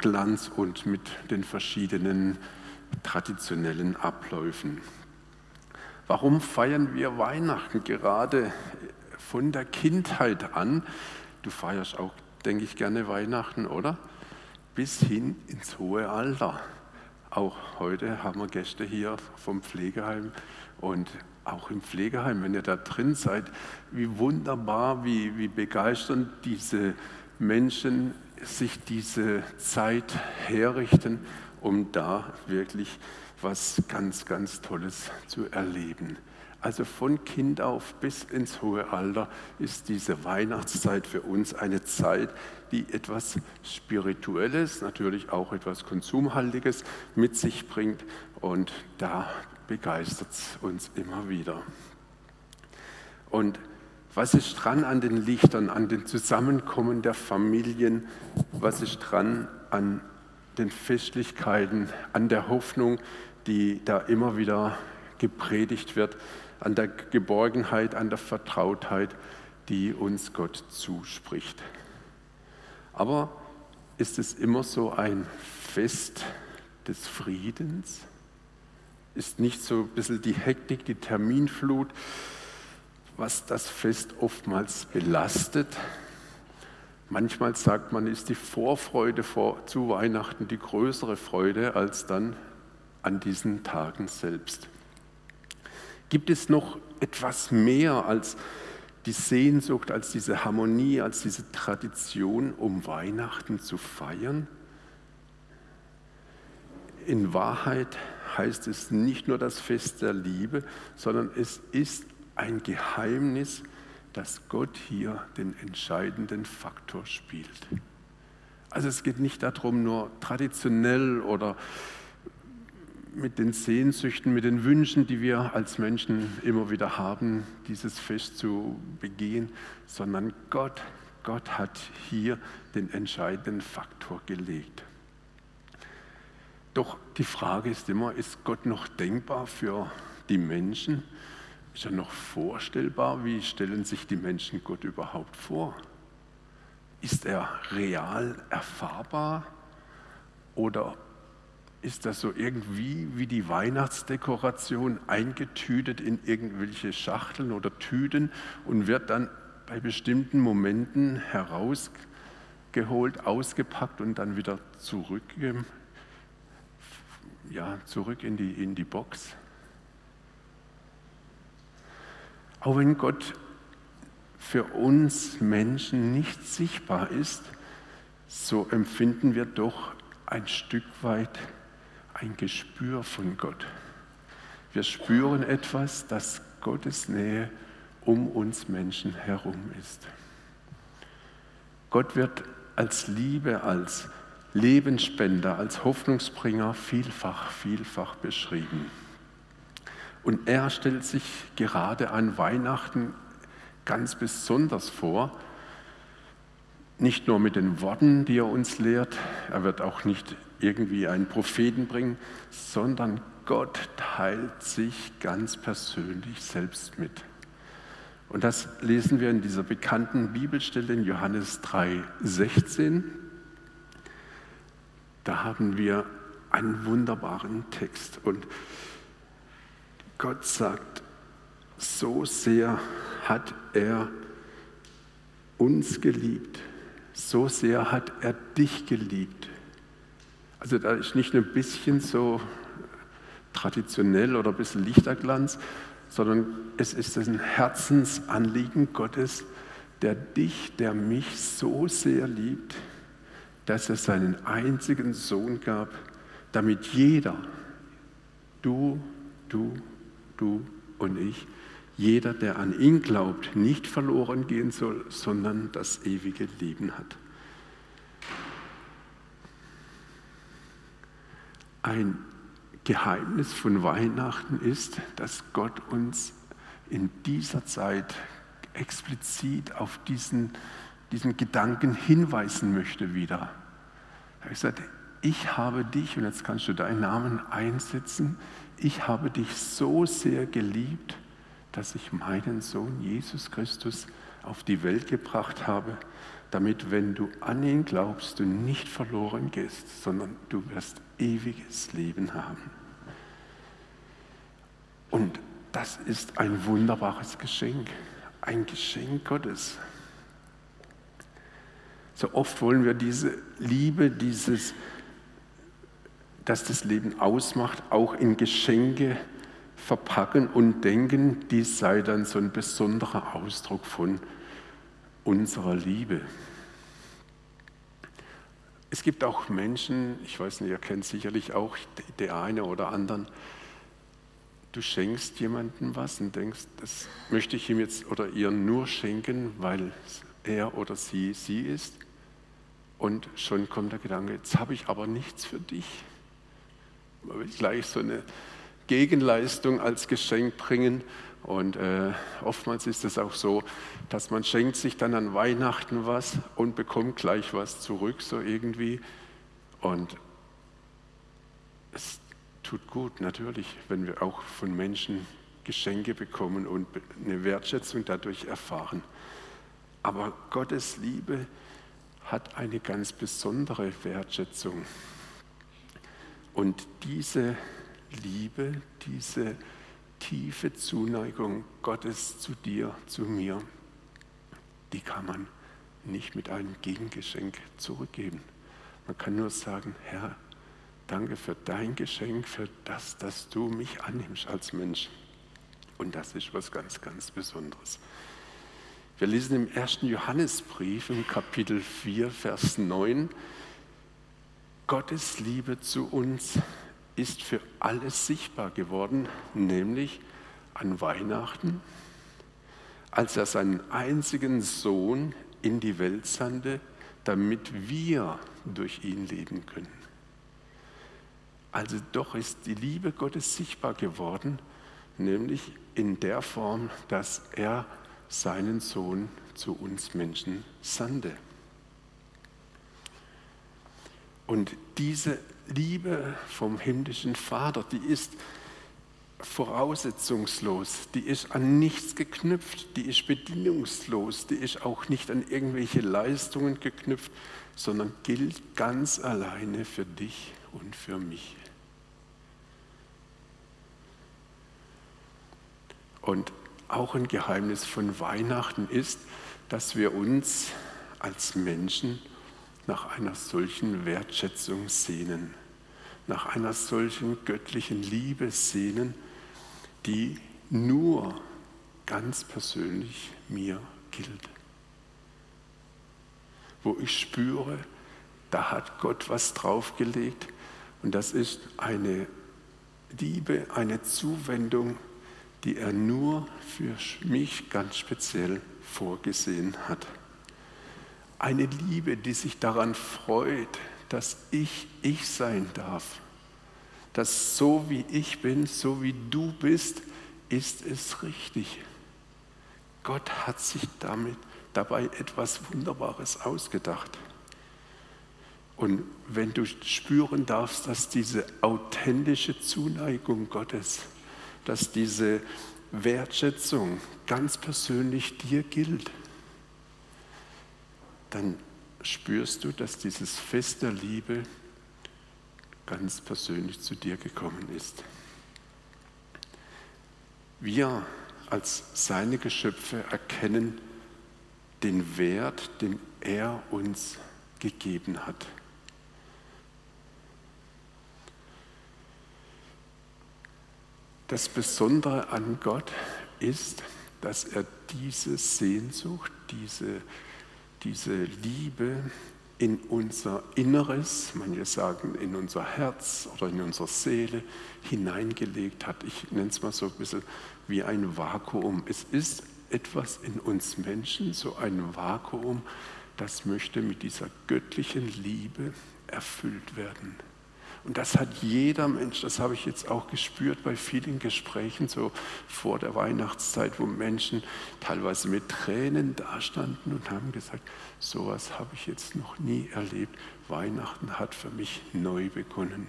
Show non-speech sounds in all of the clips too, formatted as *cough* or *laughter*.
Glanz und mit den verschiedenen traditionellen Abläufen. Warum feiern wir Weihnachten gerade von der Kindheit an? Du feierst auch, denke ich, gerne Weihnachten, oder? Bis hin ins hohe Alter. Auch heute haben wir Gäste hier vom Pflegeheim und auch im Pflegeheim, wenn ihr da drin seid, wie wunderbar, wie, wie begeisternd diese Menschen sich diese Zeit herrichten, um da wirklich was ganz, ganz Tolles zu erleben. Also von Kind auf bis ins hohe Alter ist diese Weihnachtszeit für uns eine Zeit, die etwas Spirituelles, natürlich auch etwas Konsumhaltiges mit sich bringt und da begeistert es uns immer wieder. Und was ist dran an den Lichtern, an den Zusammenkommen der Familien? Was ist dran an den Festlichkeiten, an der Hoffnung, die da immer wieder gepredigt wird, an der Geborgenheit, an der Vertrautheit, die uns Gott zuspricht. Aber ist es immer so ein Fest des Friedens? Ist nicht so ein bisschen die Hektik, die Terminflut, was das Fest oftmals belastet? Manchmal sagt man, ist die Vorfreude vor, zu Weihnachten die größere Freude als dann an diesen Tagen selbst. Gibt es noch etwas mehr als die Sehnsucht, als diese Harmonie, als diese Tradition, um Weihnachten zu feiern? In Wahrheit heißt es nicht nur das Fest der Liebe, sondern es ist ein Geheimnis, dass Gott hier den entscheidenden Faktor spielt. Also es geht nicht darum, nur traditionell oder mit den Sehnsüchten, mit den Wünschen, die wir als Menschen immer wieder haben, dieses Fest zu begehen, sondern Gott, Gott hat hier den entscheidenden Faktor gelegt. Doch die Frage ist immer, ist Gott noch denkbar für die Menschen? Ist er noch vorstellbar? Wie stellen sich die Menschen Gott überhaupt vor? Ist er real erfahrbar? Oder ist das so irgendwie wie die Weihnachtsdekoration eingetütet in irgendwelche Schachteln oder Tüten und wird dann bei bestimmten Momenten herausgeholt, ausgepackt und dann wieder zurück, ja, zurück in, die, in die Box? Auch wenn Gott für uns Menschen nicht sichtbar ist, so empfinden wir doch ein Stück weit ein Gespür von Gott. Wir spüren etwas, dass Gottes Nähe um uns Menschen herum ist. Gott wird als Liebe, als Lebensspender, als Hoffnungsbringer vielfach, vielfach beschrieben. Und er stellt sich gerade an Weihnachten ganz besonders vor, nicht nur mit den Worten, die er uns lehrt, er wird auch nicht irgendwie einen Propheten bringen, sondern Gott teilt sich ganz persönlich selbst mit. Und das lesen wir in dieser bekannten Bibelstelle in Johannes 3, 16. Da haben wir einen wunderbaren Text. Und Gott sagt, so sehr hat er uns geliebt, so sehr hat er dich geliebt. Also da ist nicht nur ein bisschen so traditionell oder ein bisschen Lichterglanz, sondern es ist ein Herzensanliegen Gottes, der dich, der mich so sehr liebt, dass er seinen einzigen Sohn gab, damit jeder, du, du, du und ich, jeder, der an ihn glaubt, nicht verloren gehen soll, sondern das ewige Leben hat. Ein Geheimnis von Weihnachten ist, dass Gott uns in dieser Zeit explizit auf diesen, diesen Gedanken hinweisen möchte wieder. Er hat gesagt, ich habe dich, und jetzt kannst du deinen Namen einsetzen, ich habe dich so sehr geliebt, dass ich meinen Sohn Jesus Christus auf die Welt gebracht habe, damit, wenn du an ihn glaubst, du nicht verloren gehst, sondern du wirst ewiges Leben haben. Und das ist ein wunderbares Geschenk, ein Geschenk Gottes. So oft wollen wir diese Liebe, dieses, das das Leben ausmacht, auch in Geschenke verpacken und denken, dies sei dann so ein besonderer Ausdruck von unserer Liebe. Es gibt auch Menschen, ich weiß nicht, ihr kennt sicherlich auch der eine oder anderen, du schenkst jemandem was und denkst, das möchte ich ihm jetzt oder ihr nur schenken, weil er oder sie sie ist. Und schon kommt der Gedanke, jetzt habe ich aber nichts für dich. Man will gleich so eine Gegenleistung als Geschenk bringen. Und äh, oftmals ist es auch so, dass man schenkt sich dann an Weihnachten was und bekommt gleich was zurück, so irgendwie. Und es tut gut, natürlich, wenn wir auch von Menschen Geschenke bekommen und eine Wertschätzung dadurch erfahren. Aber Gottes Liebe hat eine ganz besondere Wertschätzung. Und diese Liebe, diese tiefe Zuneigung Gottes zu dir, zu mir, die kann man nicht mit einem Gegengeschenk zurückgeben. Man kann nur sagen, Herr, danke für dein Geschenk, für das, dass du mich annimmst als Mensch. Und das ist was ganz, ganz Besonderes. Wir lesen im ersten Johannesbrief im Kapitel 4, Vers 9, Gottes Liebe zu uns ist für alles sichtbar geworden, nämlich an Weihnachten, als er seinen einzigen Sohn in die Welt sandte, damit wir durch ihn leben können. Also doch ist die Liebe Gottes sichtbar geworden, nämlich in der Form, dass er seinen Sohn zu uns Menschen sandte. Und diese Liebe vom himmlischen Vater, die ist voraussetzungslos, die ist an nichts geknüpft, die ist bedingungslos, die ist auch nicht an irgendwelche Leistungen geknüpft, sondern gilt ganz alleine für dich und für mich. Und auch ein Geheimnis von Weihnachten ist, dass wir uns als Menschen nach einer solchen Wertschätzung sehnen, nach einer solchen göttlichen Liebe sehnen, die nur ganz persönlich mir gilt. Wo ich spüre, da hat Gott was draufgelegt und das ist eine Liebe, eine Zuwendung, die er nur für mich ganz speziell vorgesehen hat. Eine Liebe, die sich daran freut, dass ich ich sein darf. Dass so wie ich bin, so wie du bist, ist es richtig. Gott hat sich damit dabei etwas Wunderbares ausgedacht. Und wenn du spüren darfst, dass diese authentische Zuneigung Gottes, dass diese Wertschätzung ganz persönlich dir gilt, dann spürst du, dass dieses Fest der Liebe ganz persönlich zu dir gekommen ist. Wir als seine Geschöpfe erkennen den Wert, den er uns gegeben hat. Das Besondere an Gott ist, dass er diese Sehnsucht, diese diese Liebe in unser Inneres, manche sagen in unser Herz oder in unsere Seele hineingelegt hat. Ich nenne es mal so ein bisschen wie ein Vakuum. Es ist etwas in uns Menschen, so ein Vakuum, das möchte mit dieser göttlichen Liebe erfüllt werden. Und das hat jeder Mensch, das habe ich jetzt auch gespürt bei vielen Gesprächen so vor der Weihnachtszeit, wo Menschen teilweise mit Tränen dastanden und haben gesagt, sowas habe ich jetzt noch nie erlebt. Weihnachten hat für mich neu begonnen.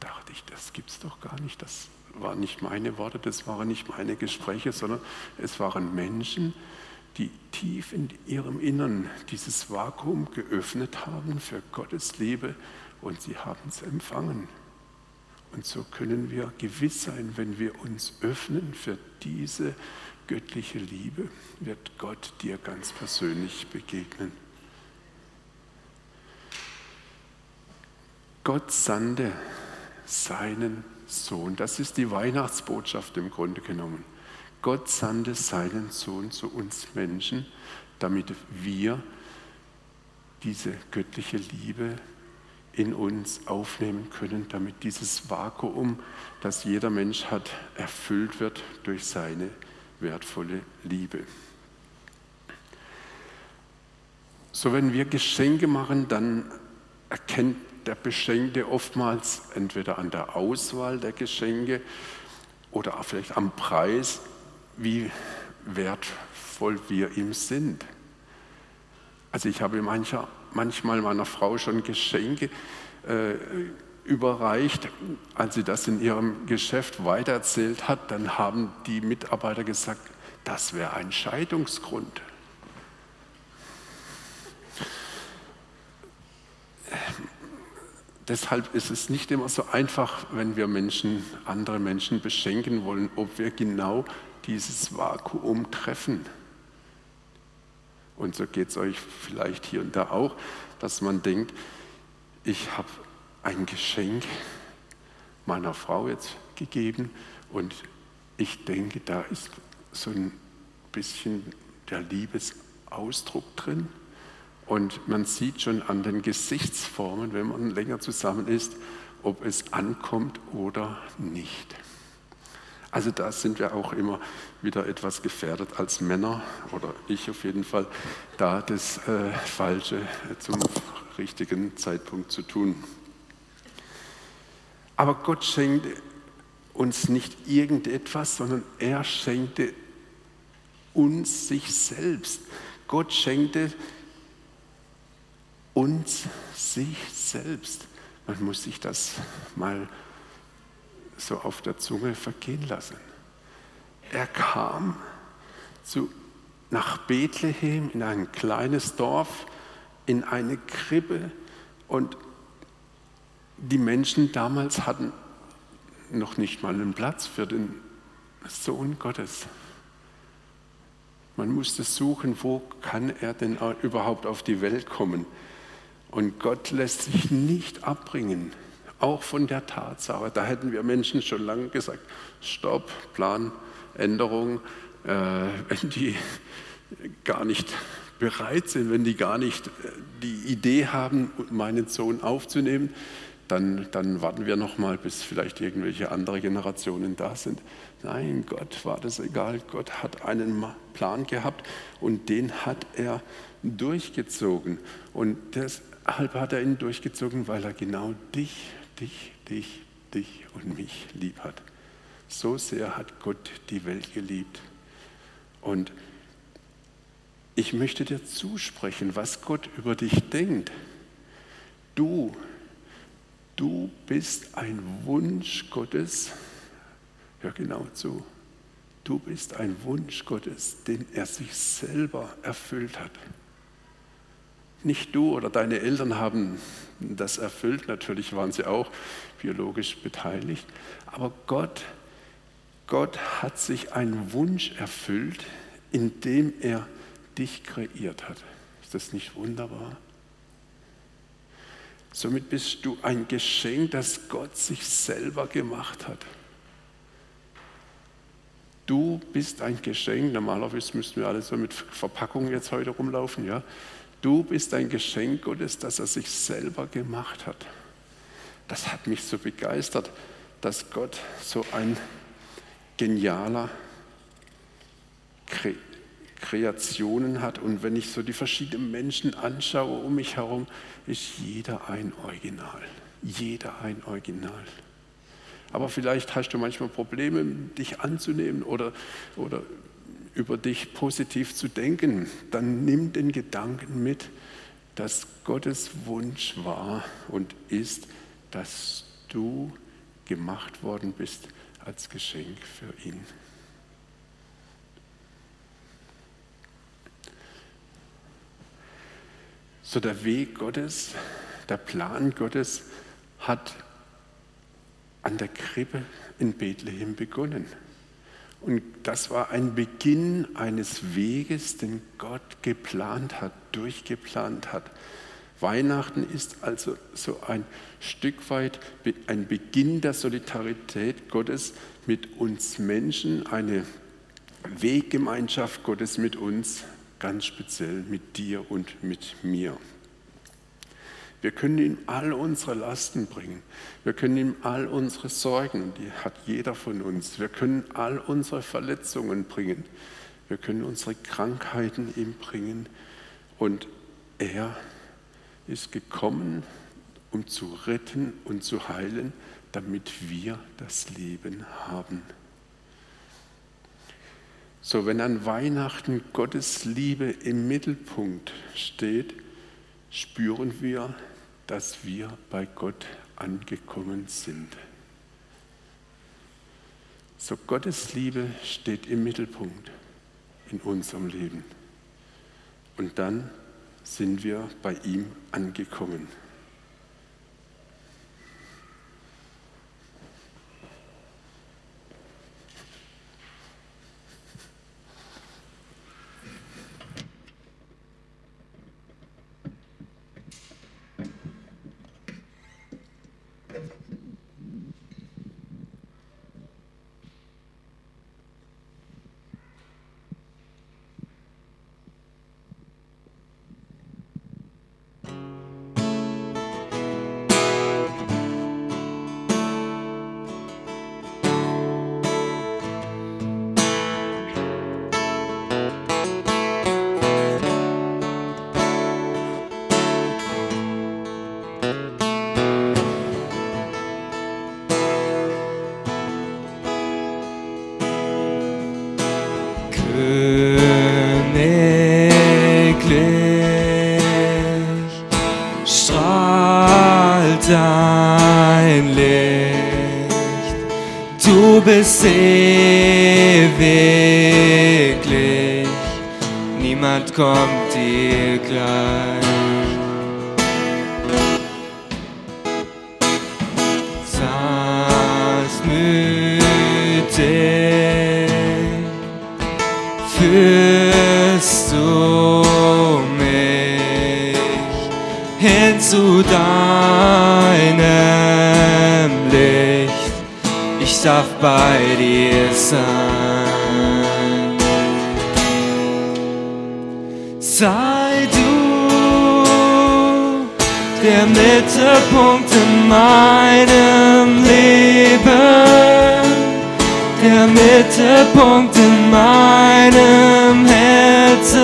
Dachte ich, das gibt es doch gar nicht. Das waren nicht meine Worte, das waren nicht meine Gespräche, sondern es waren Menschen, die tief in ihrem Innern dieses Vakuum geöffnet haben für Gottes Liebe und sie haben es empfangen. Und so können wir gewiss sein, wenn wir uns öffnen für diese göttliche Liebe, wird Gott dir ganz persönlich begegnen. Gott sandte seinen Sohn. Das ist die Weihnachtsbotschaft im Grunde genommen. Gott sandte seinen Sohn zu uns Menschen, damit wir diese göttliche Liebe in uns aufnehmen können, damit dieses Vakuum, das jeder Mensch hat, erfüllt wird durch seine wertvolle Liebe. So, wenn wir Geschenke machen, dann erkennt der Beschenkte oftmals entweder an der Auswahl der Geschenke oder vielleicht am Preis, wie wertvoll wir ihm sind. Also ich habe mancher, manchmal meiner Frau schon Geschenke äh, überreicht. Als sie das in ihrem Geschäft weitererzählt hat, dann haben die Mitarbeiter gesagt, das wäre ein Scheidungsgrund. Deshalb ist es nicht immer so einfach, wenn wir Menschen, andere Menschen beschenken wollen, ob wir genau dieses Vakuum treffen. Und so geht es euch vielleicht hier und da auch, dass man denkt, ich habe ein Geschenk meiner Frau jetzt gegeben und ich denke, da ist so ein bisschen der Liebesausdruck drin. Und man sieht schon an den Gesichtsformen, wenn man länger zusammen ist, ob es ankommt oder nicht. Also da sind wir auch immer wieder etwas gefährdet als Männer, oder ich auf jeden Fall, da das äh, Falsche zum richtigen Zeitpunkt zu tun. Aber Gott schenkte uns nicht irgendetwas, sondern er schenkte uns sich selbst. Gott schenkte uns sich selbst. Man muss sich das mal so auf der Zunge vergehen lassen. Er kam zu, nach Bethlehem in ein kleines Dorf, in eine Krippe und die Menschen damals hatten noch nicht mal einen Platz für den Sohn Gottes. Man musste suchen, wo kann er denn überhaupt auf die Welt kommen. Und Gott lässt sich nicht abbringen, auch von der Tatsache. Da hätten wir Menschen schon lange gesagt, Stopp, Planänderung, äh, wenn die gar nicht bereit sind, wenn die gar nicht äh, die Idee haben, meinen Sohn aufzunehmen, dann, dann warten wir noch mal, bis vielleicht irgendwelche andere Generationen da sind. Nein, Gott war das egal. Gott hat einen Plan gehabt und den hat er durchgezogen. Und deshalb hat er ihn durchgezogen, weil er genau dich, dich, dich, dich und mich lieb hat. So sehr hat Gott die Welt geliebt. Und ich möchte dir zusprechen, was Gott über dich denkt. Du Du bist ein Wunsch Gottes. Hör genau zu. Du bist ein Wunsch Gottes, den er sich selber erfüllt hat. Nicht du oder deine Eltern haben das erfüllt, natürlich waren sie auch biologisch beteiligt, aber Gott, Gott hat sich einen Wunsch erfüllt, indem er dich kreiert hat. Ist das nicht wunderbar? Somit bist du ein Geschenk, das Gott sich selber gemacht hat. Du bist ein Geschenk. Normalerweise müssten wir alle so mit Verpackungen jetzt heute rumlaufen, ja. Du bist ein Geschenk Gottes, das er sich selber gemacht hat. Das hat mich so begeistert, dass Gott so ein genialer Kreationen hat. Und wenn ich so die verschiedenen Menschen anschaue um mich herum, ist jeder ein Original. Jeder ein Original. Aber vielleicht hast du manchmal Probleme, dich anzunehmen oder, oder über dich positiv zu denken. Dann nimm den Gedanken mit, dass Gottes Wunsch war und ist, dass du gemacht worden bist als Geschenk für ihn. So der Weg Gottes, der Plan Gottes hat an der Krippe in Bethlehem begonnen. Und das war ein Beginn eines Weges, den Gott geplant hat, durchgeplant hat. Weihnachten ist also so ein Stück weit ein Beginn der Solidarität Gottes mit uns Menschen, eine Weggemeinschaft Gottes mit uns, ganz speziell mit dir und mit mir. Wir können ihm all unsere Lasten bringen. Wir können ihm all unsere Sorgen, die hat jeder von uns. Wir können all unsere Verletzungen bringen. Wir können unsere Krankheiten ihm bringen. Und er ist gekommen, um zu retten und zu heilen, damit wir das Leben haben. So, wenn an Weihnachten Gottes Liebe im Mittelpunkt steht, spüren wir, dass wir bei Gott angekommen sind. So Gottes Liebe steht im Mittelpunkt in unserem Leben. Und dann sind wir bei ihm angekommen. Ewiglich, niemand kommt dir gleich. Sanftmütig führst du mich hin zu deinem Licht ich darf bei Mittelpunkt in meinem Leben, der Mittelpunkt in meinem Herzen.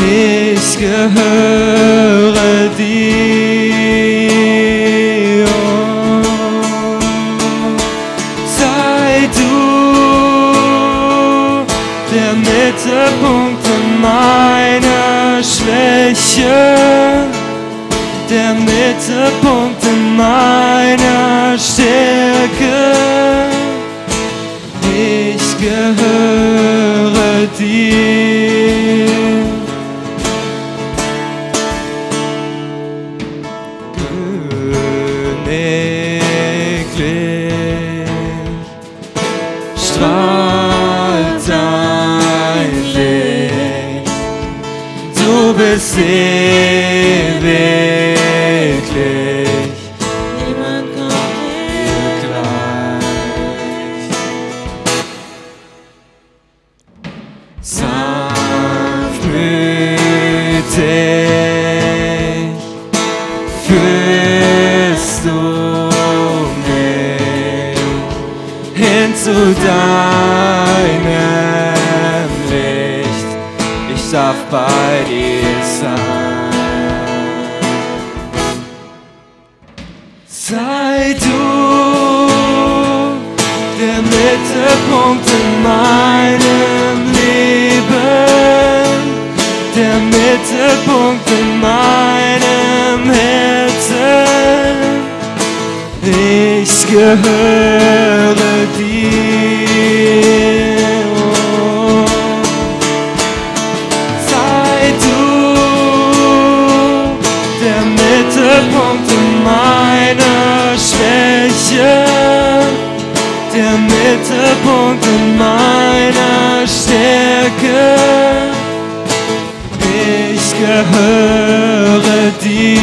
Ich gehöre zu deinem Licht. Ich darf bei dir Sei du der Mittelpunkt in meinem Leben, der Mittelpunkt in meinem Herzen. Ich gehöre gehöre dir.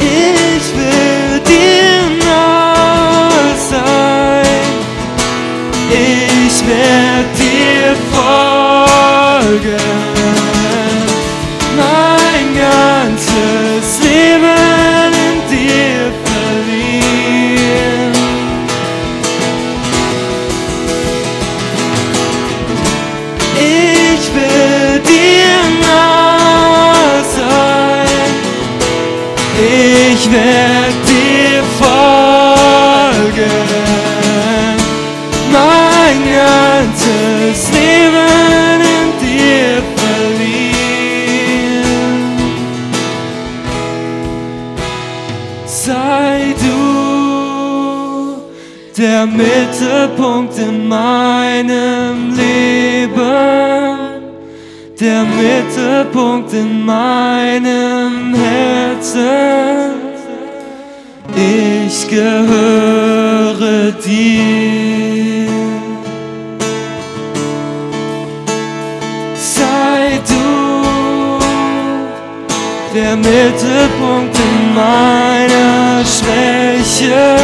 Ich will dir nah sein. Ich werde dir Mittelpunkt in meinem Herzen. Ich gehöre dir. Sei du der Mittelpunkt in meiner Schwäche,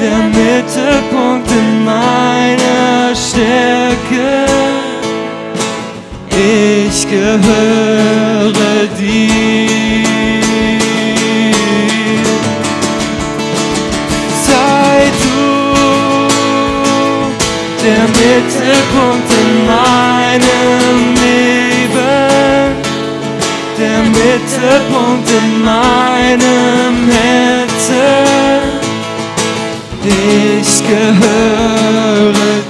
der Mittelpunkt in meiner Stärke. Ich gehöre dir. Sei du der Mittelpunkt in meinem Leben, der Mittelpunkt in meinem Herzen. Ich gehöre dir.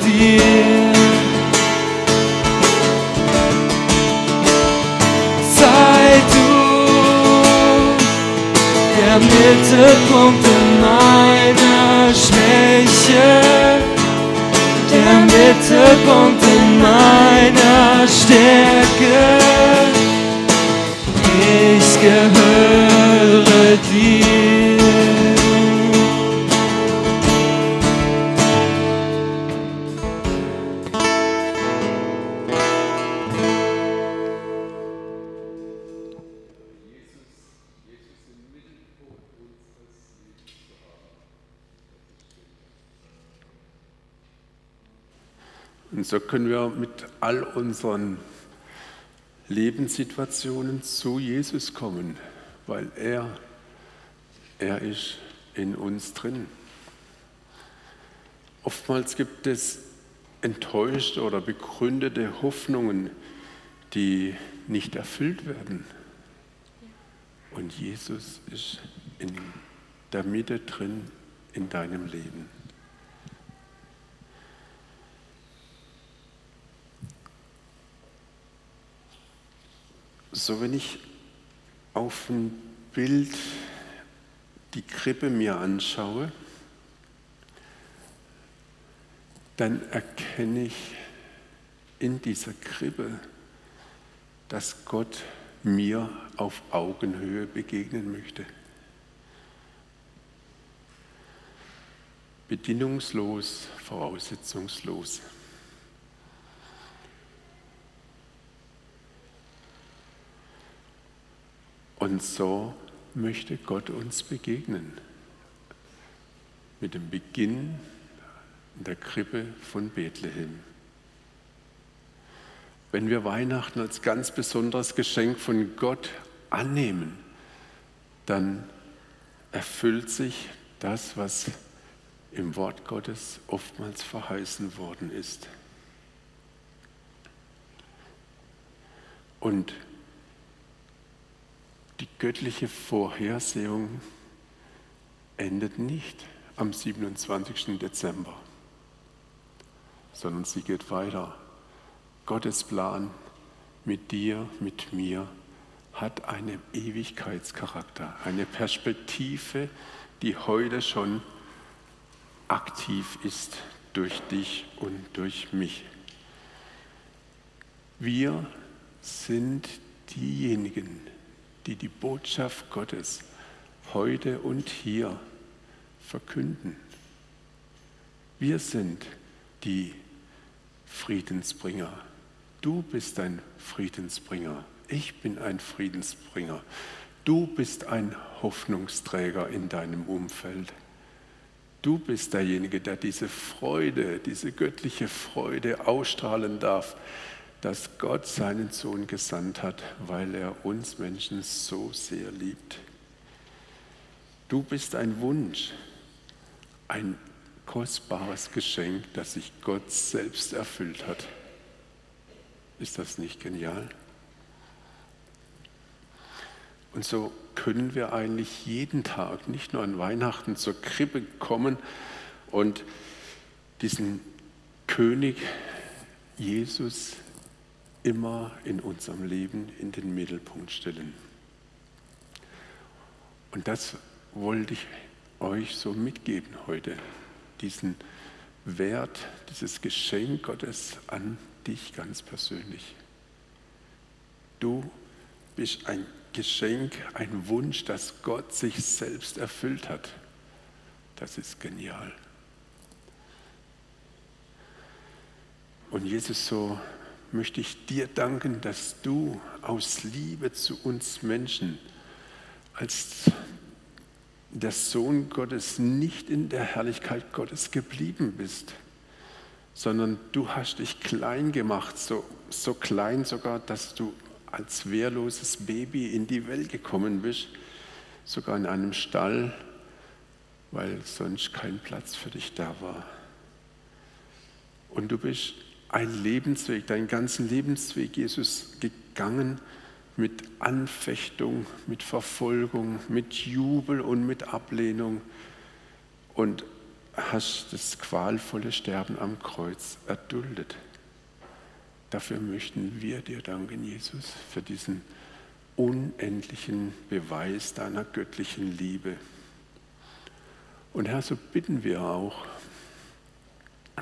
Mittelpunkt in meiner Schwäche, der Mittelpunkt in meiner Stärke. Ich gehöre Und so können wir mit all unseren Lebenssituationen zu Jesus kommen, weil er, er ist in uns drin. Oftmals gibt es enttäuschte oder begründete Hoffnungen, die nicht erfüllt werden. Und Jesus ist in der Mitte drin in deinem Leben. So, wenn ich auf ein Bild die Krippe mir anschaue, dann erkenne ich in dieser Krippe, dass Gott mir auf Augenhöhe begegnen möchte. Bedingungslos, voraussetzungslos. Und so möchte Gott uns begegnen. Mit dem Beginn in der Krippe von Bethlehem. Wenn wir Weihnachten als ganz besonderes Geschenk von Gott annehmen, dann erfüllt sich das, was im Wort Gottes oftmals verheißen worden ist. Und die göttliche Vorhersehung endet nicht am 27. Dezember, sondern sie geht weiter. Gottes Plan mit dir, mit mir hat einen Ewigkeitscharakter, eine Perspektive, die heute schon aktiv ist durch dich und durch mich. Wir sind diejenigen, die die Botschaft Gottes heute und hier verkünden. Wir sind die Friedensbringer. Du bist ein Friedensbringer. Ich bin ein Friedensbringer. Du bist ein Hoffnungsträger in deinem Umfeld. Du bist derjenige, der diese Freude, diese göttliche Freude ausstrahlen darf, dass Gott seinen Sohn gesandt hat, weil er uns Menschen so sehr liebt. Du bist ein Wunsch, ein kostbares Geschenk, das sich Gott selbst erfüllt hat. Ist das nicht genial? Und so können wir eigentlich jeden Tag, nicht nur an Weihnachten, zur Krippe kommen und diesen König Jesus immer in unserem Leben in den Mittelpunkt stellen. Und das wollte ich euch so mitgeben heute, diesen Wert, dieses Geschenk Gottes an dich ganz persönlich. Du bist ein Geschenk, ein Wunsch, das Gott sich selbst erfüllt hat. Das ist genial. Und Jesus, so möchte ich dir danken, dass du aus Liebe zu uns Menschen als der Sohn Gottes nicht in der Herrlichkeit Gottes geblieben bist, sondern du hast dich klein gemacht, so, so klein sogar, dass du als wehrloses Baby in die Welt gekommen bist, sogar in einem Stall, weil sonst kein Platz für dich da war. Und du bist ein Lebensweg, deinen ganzen Lebensweg, Jesus, gegangen mit Anfechtung, mit Verfolgung, mit Jubel und mit Ablehnung und hast das qualvolle Sterben am Kreuz erduldet. Dafür möchten wir dir danken, Jesus, für diesen unendlichen Beweis deiner göttlichen Liebe. Und Herr, so bitten wir auch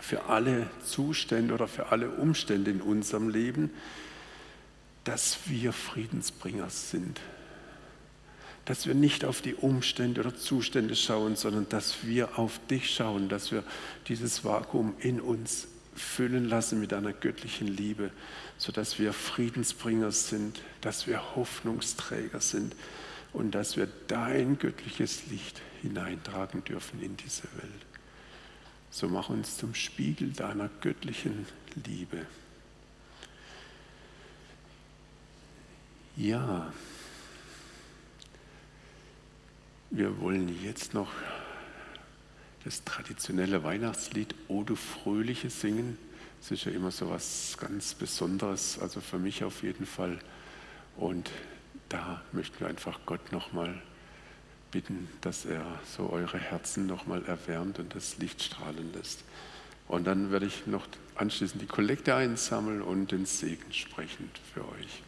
für alle Zustände oder für alle Umstände in unserem Leben, dass wir Friedensbringer sind. Dass wir nicht auf die Umstände oder Zustände schauen, sondern dass wir auf dich schauen, dass wir dieses Vakuum in uns füllen lassen mit einer göttlichen Liebe, sodass wir Friedensbringer sind, dass wir Hoffnungsträger sind und dass wir dein göttliches Licht hineintragen dürfen in diese Welt. So mach uns zum Spiegel deiner göttlichen Liebe. Ja, wir wollen jetzt noch das traditionelle Weihnachtslied O du Fröhliche singen. Das ist ja immer so was ganz Besonderes, also für mich auf jeden Fall. Und da möchten wir einfach Gott nochmal bitten, dass er so eure Herzen nochmal erwärmt und das Licht strahlen lässt. Und dann werde ich noch anschließend die Kollekte einsammeln und den Segen sprechen für euch.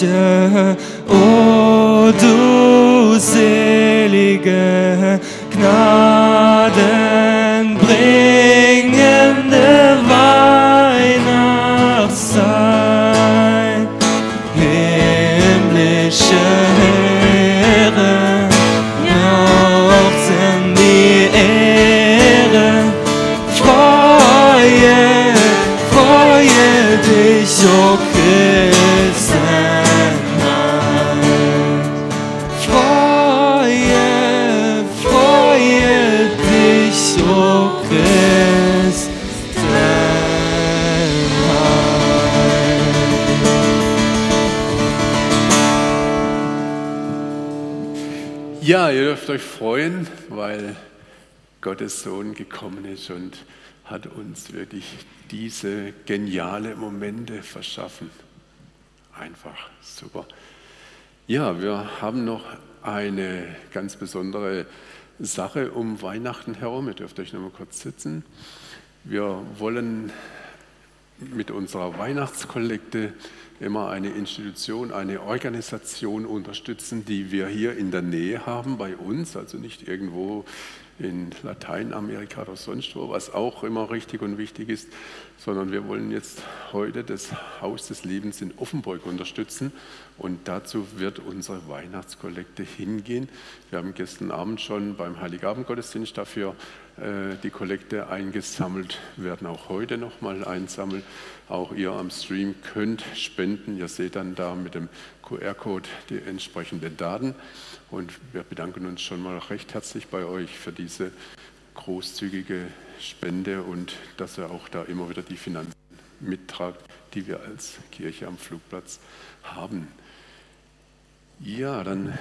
Fröhliche, Gottes Sohn gekommen ist und hat uns wirklich diese geniale Momente verschaffen. Einfach super. Ja, wir haben noch eine ganz besondere Sache um Weihnachten herum. Ihr dürft euch noch mal kurz sitzen. Wir wollen mit unserer Weihnachtskollekte immer eine Institution, eine Organisation unterstützen, die wir hier in der Nähe haben bei uns, also nicht irgendwo in Lateinamerika oder sonst wo, was auch immer richtig und wichtig ist, sondern wir wollen jetzt heute das Haus des Lebens in Offenburg unterstützen und dazu wird unsere Weihnachtskollekte hingehen. Wir haben gestern Abend schon beim Heiligabendgottesdienst dafür äh, die Kollekte eingesammelt, werden auch heute nochmal einsammeln. Auch ihr am Stream könnt spenden. Ihr seht dann da mit dem QR-Code die entsprechenden Daten. Und wir bedanken uns schon mal recht herzlich bei euch für diese großzügige Spende und dass ihr auch da immer wieder die Finanzen mittragt, die wir als Kirche am Flugplatz haben. Ja, dann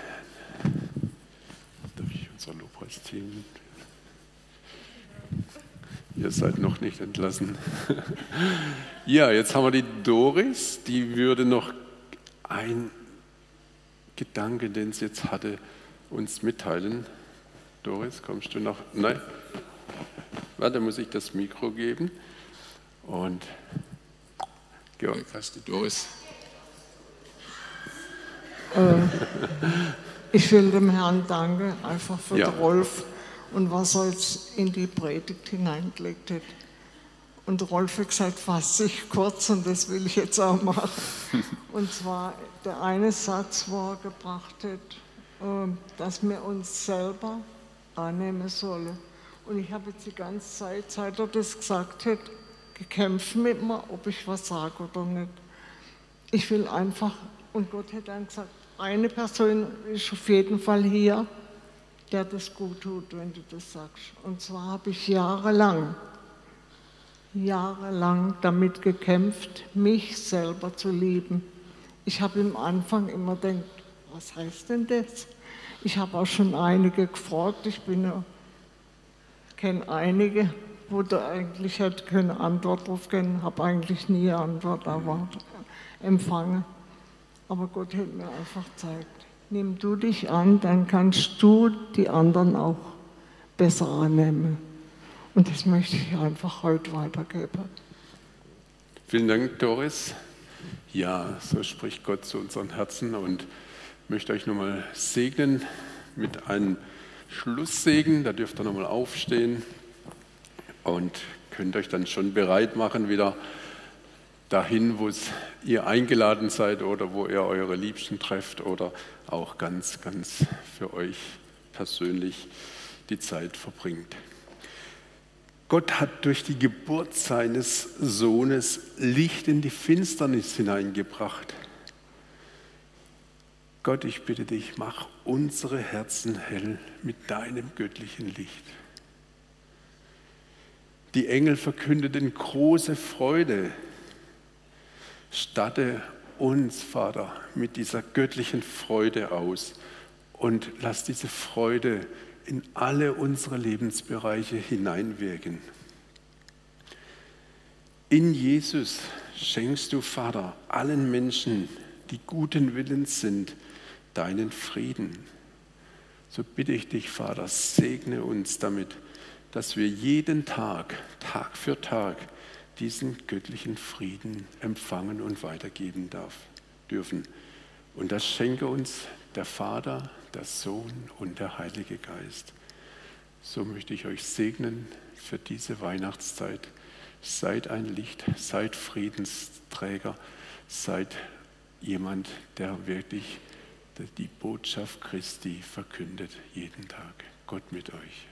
darf ich unser Lobpreisteam. Ihr seid noch nicht entlassen. *laughs* ja, jetzt haben wir die Doris, die würde noch ein Gedanke, den sie jetzt hatte, uns mitteilen. Doris, kommst du noch? Nein? Warte, muss ich das Mikro geben. Und Georg, hast du Doris? Äh, ich will dem Herrn danken, einfach für Ja. den Rolf und was er jetzt in die Predigt hineingelegt hat. Und Rolf hat gesagt, fass sich kurz und das will ich jetzt auch machen. *laughs* Und zwar der eine Satz, wo er gebracht hat, äh, dass wir uns selber annehmen sollen. Und ich habe jetzt die ganze Zeit, seit er das gesagt hat, gekämpft mit mir, ob ich was sage oder nicht. Ich will einfach, und Gott hat dann gesagt, eine Person ist auf jeden Fall hier, der das gut tut, wenn du das sagst. Und zwar habe ich jahrelang, jahrelang damit gekämpft, mich selber zu lieben. Ich habe am Anfang immer gedacht, was heißt denn das? Ich habe auch schon einige gefragt, ich bin kenne einige, wo da eigentlich hätte keine Antwort drauf geben, habe eigentlich nie eine Antwort erwartet, empfangen. Aber Gott hat mir einfach gezeigt, nimm du dich an, dann kannst du die anderen auch besser annehmen. Und das möchte ich einfach heute weitergeben. Vielen Dank, Doris. Ja, so spricht Gott zu unseren Herzen und möchte euch nochmal segnen mit einem Schlusssegen. Da dürft ihr nochmal aufstehen und könnt euch dann schon bereit machen, wieder dahin, wo ihr eingeladen seid oder wo ihr eure Liebsten trefft oder auch ganz, ganz für euch persönlich die Zeit verbringt. Gott hat durch die Geburt seines Sohnes Licht in die Finsternis hineingebracht. Gott, ich bitte dich, mach unsere Herzen hell mit deinem göttlichen Licht. Die Engel verkündeten große Freude. Statte uns, Vater, mit dieser göttlichen Freude aus und lass diese Freude in alle unsere Lebensbereiche hineinwirken. In Jesus schenkst du, Vater, allen Menschen, die guten Willens sind, deinen Frieden. So bitte ich dich, Vater, segne uns damit, dass wir jeden Tag, Tag für Tag, diesen göttlichen Frieden empfangen und weitergeben darf. dürfen. Und das schenke uns der Vater, der Sohn und der Heilige Geist. So möchte ich euch segnen für diese Weihnachtszeit. Seid ein Licht, seid Friedensträger, seid jemand, der wirklich die Botschaft Christi verkündet jeden Tag. Gott mit euch.